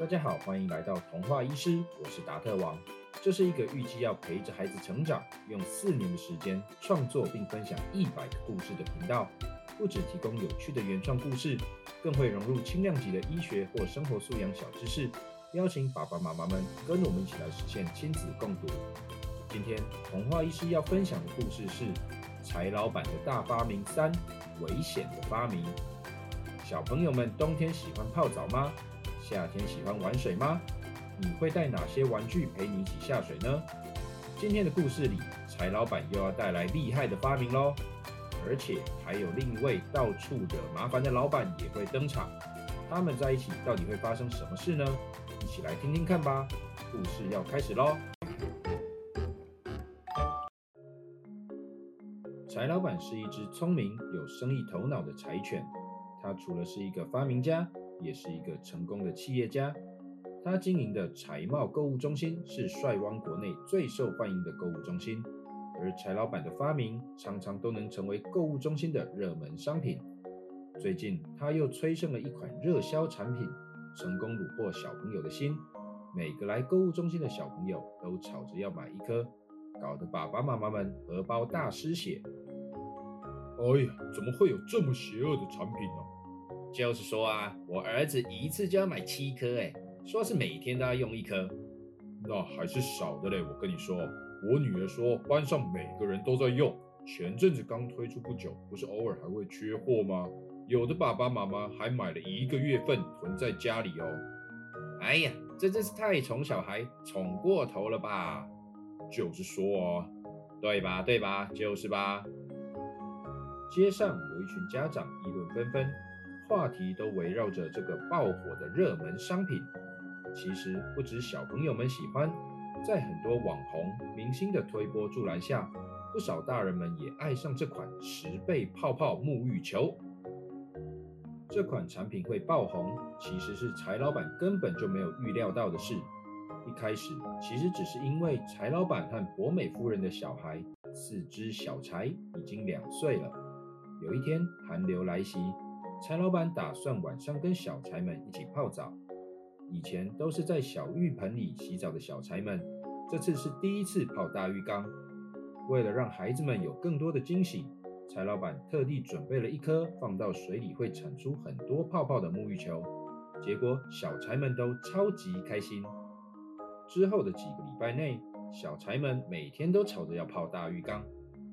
大家好，欢迎来到童话医师，我是达特王。这是一个预计要陪着孩子成长，用四年的时间创作并分享一百个故事的频道。不只提供有趣的原创故事，更会融入轻量级的医学或生活素养小知识，邀请爸爸妈妈们跟我们一起来实现亲子共读。今天童话医师要分享的故事是《柴老板的大发明三：危险的发明》。小朋友们，冬天喜欢泡澡吗？夏天喜欢玩水吗？你会带哪些玩具陪你一起下水呢？今天的故事里，柴老板又要带来厉害的发明喽！而且还有另一位到处惹麻烦的老板也会登场，他们在一起到底会发生什么事呢？一起来听听看吧！故事要开始喽！柴老板是一只聪明、有生意头脑的柴犬，他除了是一个发明家，也是一个成功的企业家。他经营的柴茂购物中心是帅湾国内最受欢迎的购物中心。而柴老板的发明常常都能成为购物中心的热门商品。最近他又催生了一款热销产品，成功虏获小朋友的心。每个来购物中心的小朋友都吵着要买一颗，搞得爸爸妈妈们荷包大失血。哎呀，怎么会有这么邪恶的产品呢？就是说啊，我儿子一次就要买七颗，哎，说是每天都要用一颗，那还是少的嘞。我跟你说。我女儿说，班上每个人都在用，前阵子刚推出不久，不是偶尔还会缺货吗？有的爸爸妈妈还买了一个月份囤在家里哦。哎呀，这真是太宠小孩，宠过头了吧？就是说啊，对吧？对吧？就是吧。街上有一群家长议论纷纷，话题都围绕着这个爆火的热门商品。其实不止小朋友们喜欢。在很多网红明星的推波助澜下，不少大人们也爱上这款十倍泡泡沐浴球。这款产品会爆红，其实是柴老板根本就没有预料到的事。一开始，其实只是因为柴老板和博美夫人的小孩四只小柴已经两岁了。有一天寒流来袭，柴老板打算晚上跟小柴们一起泡澡。以前都是在小浴盆里洗澡的小柴们，这次是第一次泡大浴缸。为了让孩子们有更多的惊喜，柴老板特地准备了一颗放到水里会产出很多泡泡的沐浴球。结果小柴们都超级开心。之后的几个礼拜内，小柴们每天都吵着要泡大浴缸，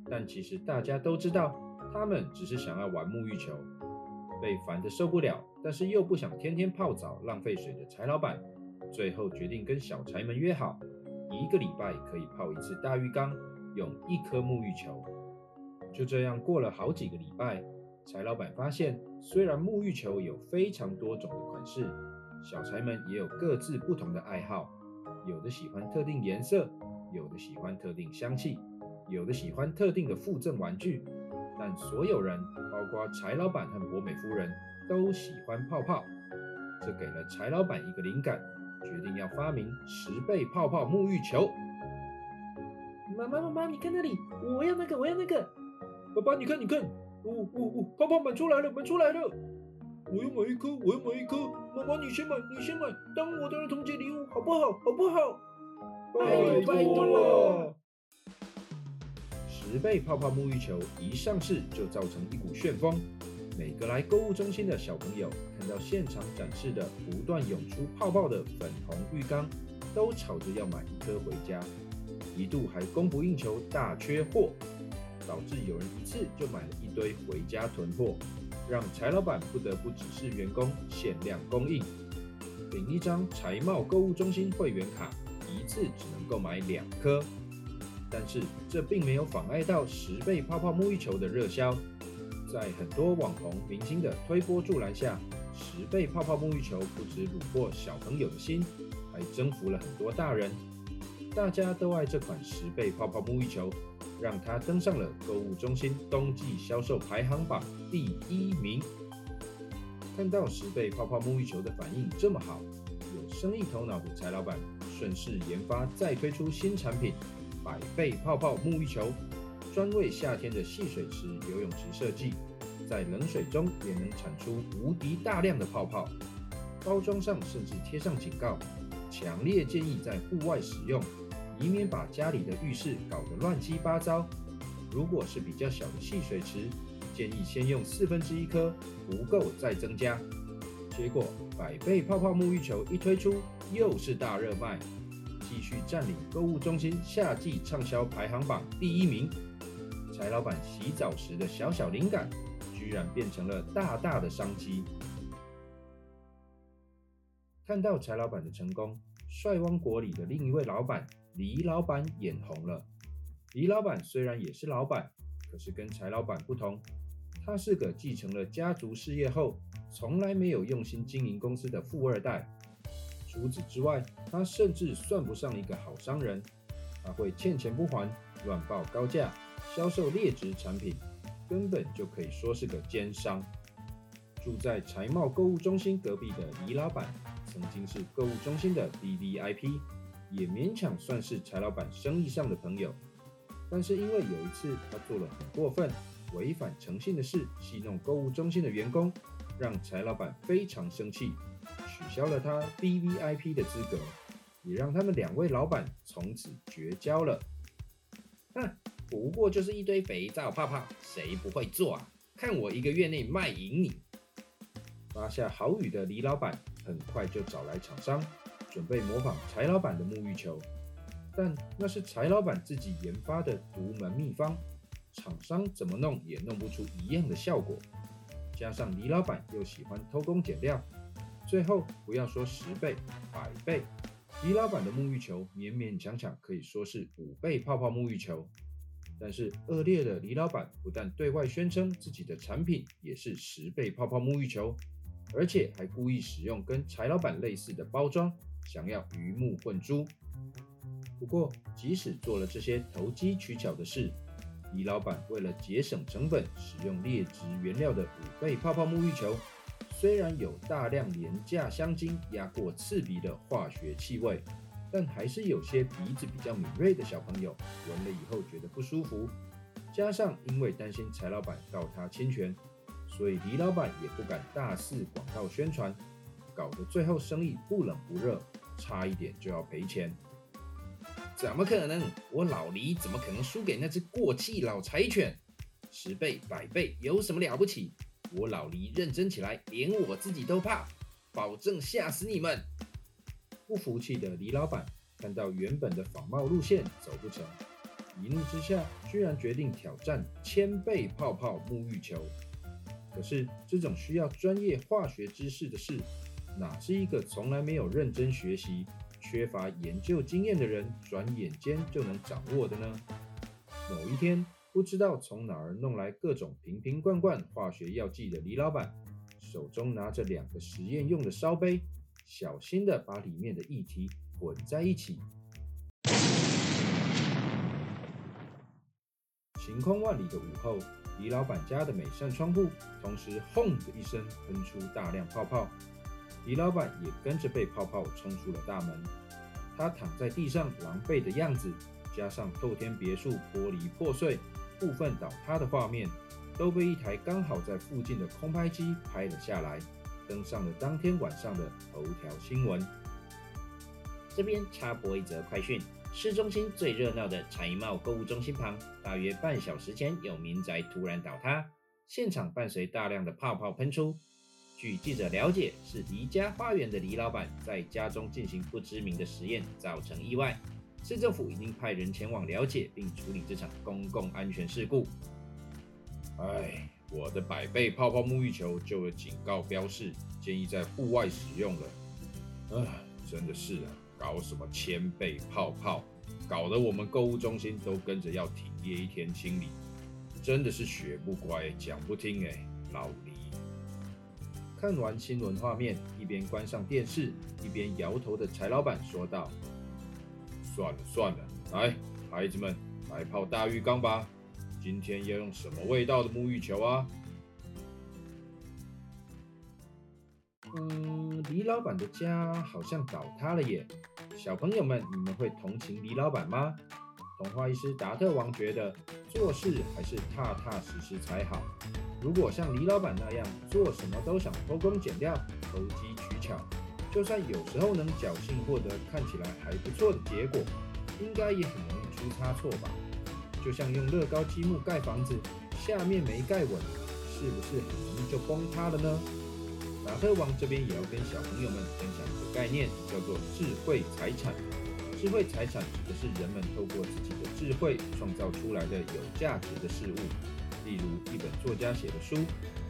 但其实大家都知道，他们只是想要玩沐浴球。被烦得受不了，但是又不想天天泡澡浪费水的柴老板，最后决定跟小柴们约好，一个礼拜可以泡一次大浴缸，用一颗沐浴球。就这样过了好几个礼拜，柴老板发现，虽然沐浴球有非常多种的款式，小柴们也有各自不同的爱好，有的喜欢特定颜色，有的喜欢特定香气，有的喜欢特定的附赠玩具。但所有人，包括柴老板和博美夫人，都喜欢泡泡。这给了柴老板一个灵感，决定要发明十倍泡泡沐浴球。妈妈，妈妈，你看那里，我要那个，我要那个。爸爸，你看，你看，哦哦哦，泡泡满出来了，满出来了。我要买一颗，我要买一颗。妈妈，你先买，你先买，当我的儿童节礼物，好不好？好不好？拜拜托了。十倍泡泡沐浴球一上市就造成一股旋风，每个来购物中心的小朋友看到现场展示的不断涌出泡泡的粉红浴缸，都吵着要买一颗回家，一度还供不应求，大缺货，导致有人一次就买了一堆回家囤货，让柴老板不得不指示员工限量供应，领一张柴茂购物中心会员卡，一次只能购买两颗。但是这并没有妨碍到十倍泡泡沐浴球的热销，在很多网红明星的推波助澜下，十倍泡泡沐浴球不止虏获小朋友的心，还征服了很多大人。大家都爱这款十倍泡泡沐浴球，让它登上了购物中心冬季销售排行榜第一名。看到十倍泡泡沐浴球的反应这么好，有生意头脑的柴老板顺势研发，再推出新产品。百倍泡泡沐浴球，专为夏天的戏水池、游泳池设计，在冷水中也能产出无敌大量的泡泡。包装上甚至贴上警告，强烈建议在户外使用，以免把家里的浴室搞得乱七八糟。如果是比较小的戏水池，建议先用四分之一颗，不够再增加。结果百倍泡泡沐浴球一推出，又是大热卖，继续占领购物中心夏季畅销排行榜第一名。柴老板洗澡时的小小灵感，居然变成了大大的商机。看到柴老板的成功，帅汪国里的另一位老板李老板眼红了。李老板虽然也是老板，可是跟柴老板不同，他是个继承了家族事业后，从来没有用心经营公司的富二代。除此之外，他甚至算不上一个好商人，他会欠钱不还，乱报高价。销售劣质产品，根本就可以说是个奸商。住在财贸购物中心隔壁的李老板，曾经是购物中心的 B B I P，也勉强算是柴老板生意上的朋友。但是因为有一次他做了很过分、违反诚信的事，戏弄购物中心的员工，让柴老板非常生气，消了他 B V I P 的资格，也让他们两位老板从此绝交了。哼！不过就是一堆肥皂泡泡，谁不会做啊？看我一个月内卖赢你！发下好语的李老板很快就找来厂商，准备模仿柴老板的沐浴球，但那是柴老板自己研发的独门秘方，厂商怎么弄也弄不出一样的效果。加上李老板又喜欢偷工减料，最后不要说十倍、百倍，李老板的沐浴球勉勉强强可以说是五倍泡泡沐浴球。但是恶劣的李老板不但对外宣称自己的产品也是十倍泡泡沐浴球，而且还故意使用跟柴老板类似的包装，想要鱼目混珠。不过，即使做了这些投机取巧的事，李老板为了节省成本，使用劣质原料的五倍泡泡沐浴球，虽然有大量廉价香精压过刺鼻的化学气味。但还是有些鼻子比较敏锐的小朋友闻了以后觉得不舒服，加上因为担心柴老板告他侵权，所以李老板也不敢大肆广告宣传，搞得最后生意不冷不热，差一点就要赔钱。怎么可能？我老黎怎么可能输给那只过气老柴犬？十倍百倍有什么了不起？我老黎认真起来，连我自己都怕，保证吓死你们！不服气的李老板看到原本的仿冒路线走不成，一怒之下居然决定挑战千倍泡泡沐浴球。可是这种需要专业化学知识的事，哪是一个从来没有认真学习、缺乏研究经验的人转眼间就能掌握的呢？某一天，不知道从哪儿弄来各种瓶瓶罐罐化学药剂的李老板，手中拿着两个实验用的烧杯。小心的把里面的液体混在一起。晴空万里的午后，李老板家的每扇窗户同时“轰”的一声喷出大量泡泡，李老板也跟着被泡泡冲出了大门。他躺在地上狼狈的样子，加上透天别墅玻璃破碎、部分倒塌的画面，都被一台刚好在附近的空拍机拍了下来。登上了当天晚上的头条新闻。这边插播一则快讯：市中心最热闹的财贸购物中心旁，大约半小时前有民宅突然倒塌，现场伴随大量的泡泡喷出。据记者了解，是离家花园的李老板在家中进行不知名的实验，造成意外。市政府已经派人前往了解并处理这场公共安全事故。哎。我的百倍泡泡沐浴球就有警告标示，建议在户外使用了。唉，真的是啊，搞什么千倍泡泡，搞得我们购物中心都跟着要停业一天清理，真的是学不乖，讲不听哎，老李。看完新闻画面，一边关上电视，一边摇头的柴老板说道：“算了算了，来，孩子们，来泡大浴缸吧。”今天要用什么味道的沐浴球啊？嗯，李老板的家好像倒塌了耶。小朋友们，你们会同情李老板吗？童话医师达特王觉得做事还是踏踏实实才好。如果像李老板那样做什么都想偷工减料、投机取巧，就算有时候能侥幸获得看起来还不错的结果，应该也很容易出差错吧？就像用乐高积木盖房子，下面没盖稳，是不是很容易就崩塌了呢？马特王这边也要跟小朋友们分享一个概念，叫做智慧财产。智慧财产指的是人们透过自己的智慧创造出来的有价值的事物，例如一本作家写的书，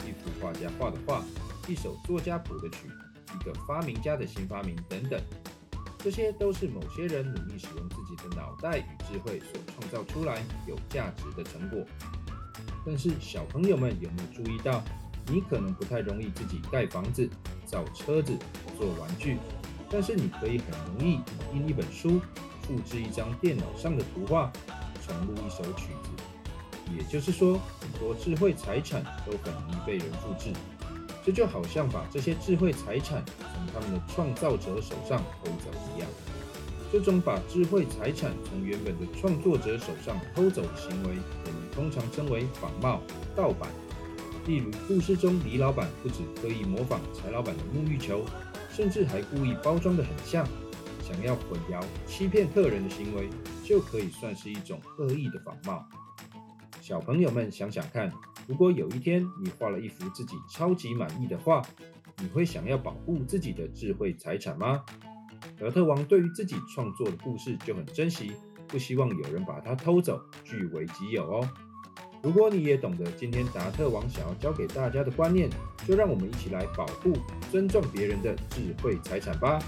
一幅画家画的画，一首作家谱的曲，一个发明家的新发明等等。这些都是某些人努力使用自己的脑袋与智慧所创造出来有价值的成果。但是小朋友们有没有注意到，你可能不太容易自己盖房子、造车子、做玩具？但是你可以很容易印一本书，复制一张电脑上的图画，重录一首曲子。也就是说，很多智慧财产都很容易被人复制。这就好像把这些智慧财产从他们的创造者手上偷走一样。这种把智慧财产从原本的创作者手上偷走的行为，我们通常称为仿冒、盗版。例如，故事中李老板不止刻意模仿柴老板的沐浴球。甚至还故意包装得很像，想要混淆、欺骗客人的行为，就可以算是一种恶意的仿冒。小朋友们想想看，如果有一天你画了一幅自己超级满意的画，你会想要保护自己的智慧财产吗？德特王对于自己创作的故事就很珍惜，不希望有人把它偷走，据为己有哦。如果你也懂得今天达特王想要教给大家的观念，就让我们一起来保护、尊重别人的智慧财产吧。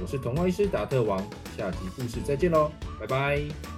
我是童话医师达特王，下集故事再见喽，拜拜。